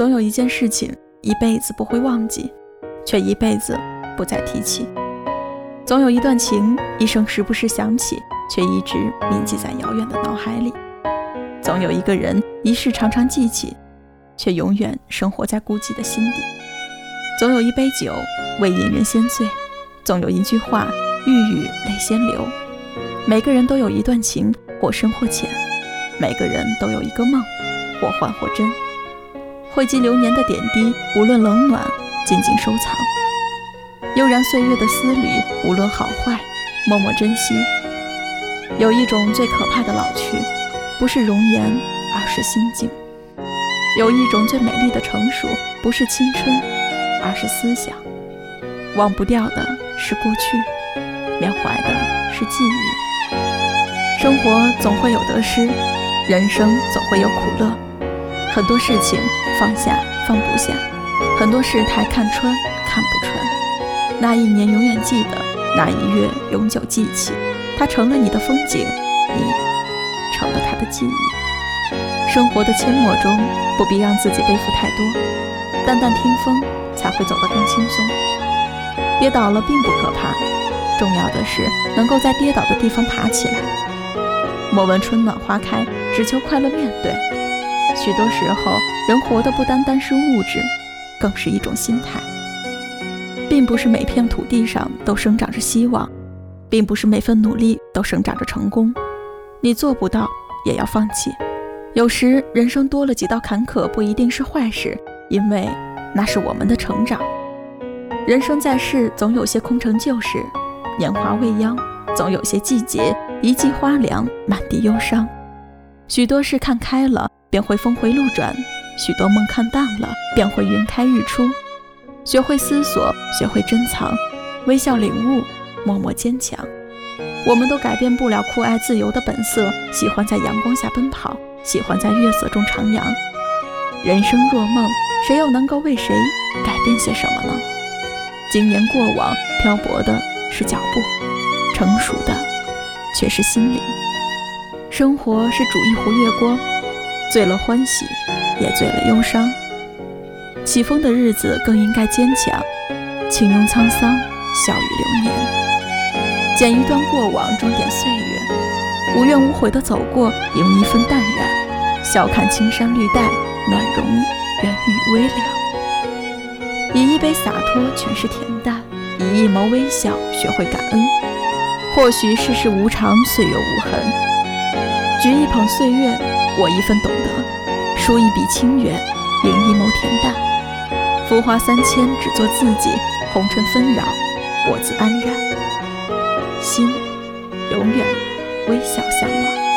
总有一件事情一辈子不会忘记，却一辈子不再提起；总有一段情一生时不时想起，却一直铭记在遥远的脑海里；总有一个人一世常常记起，却永远生活在孤寂的心底；总有一杯酒未饮人先醉，总有一句话欲语泪先流。每个人都有一段情，或深或浅；每个人都有一个梦，或幻或真。汇集流年的点滴，无论冷暖，静静收藏；悠然岁月的思虑，无论好坏，默默珍惜。有一种最可怕的老去，不是容颜，而是心境；有一种最美丽的成熟，不是青春，而是思想。忘不掉的是过去，缅怀的是记忆。生活总会有得失，人生总会有苦乐。很多事情放下放不下，很多事态看穿看不穿。那一年永远记得，那一月永久记起。它成了你的风景，你成了他的记忆。生活的阡陌中，不必让自己背负太多，淡淡听风才会走得更轻松。跌倒了并不可怕，重要的是能够在跌倒的地方爬起来。莫问春暖花开，只求快乐面对。许多时候，人活的不单单是物质，更是一种心态。并不是每片土地上都生长着希望，并不是每份努力都生长着成功。你做不到，也要放弃。有时，人生多了几道坎坷，不一定是坏事，因为那是我们的成长。人生在世，总有些空城旧事；年华未央，总有些季节一季花凉，满地忧伤。许多事看开了。便会峰回路转，许多梦看淡了，便会云开日出。学会思索，学会珍藏，微笑领悟，默默坚强。我们都改变不了酷爱自由的本色，喜欢在阳光下奔跑，喜欢在月色中徜徉。人生若梦，谁又能够为谁改变些什么呢？经年过往，漂泊的是脚步，成熟的却是心灵。生活是煮一壶月光。醉了欢喜，也醉了忧伤。起风的日子更应该坚强，请用沧桑笑语流年，剪一段过往，装点岁月，无怨无悔的走过，迎一份淡然，笑看青山绿带，暖融缘雨微凉。以一杯洒脱诠释恬淡，以一眸微笑学会感恩。或许世事无常，岁月无痕，举一捧岁月。我一份懂得，书一笔清远，迎一眸恬淡。浮华三千，只做自己；红尘纷扰，我自安然。心永远微笑向往。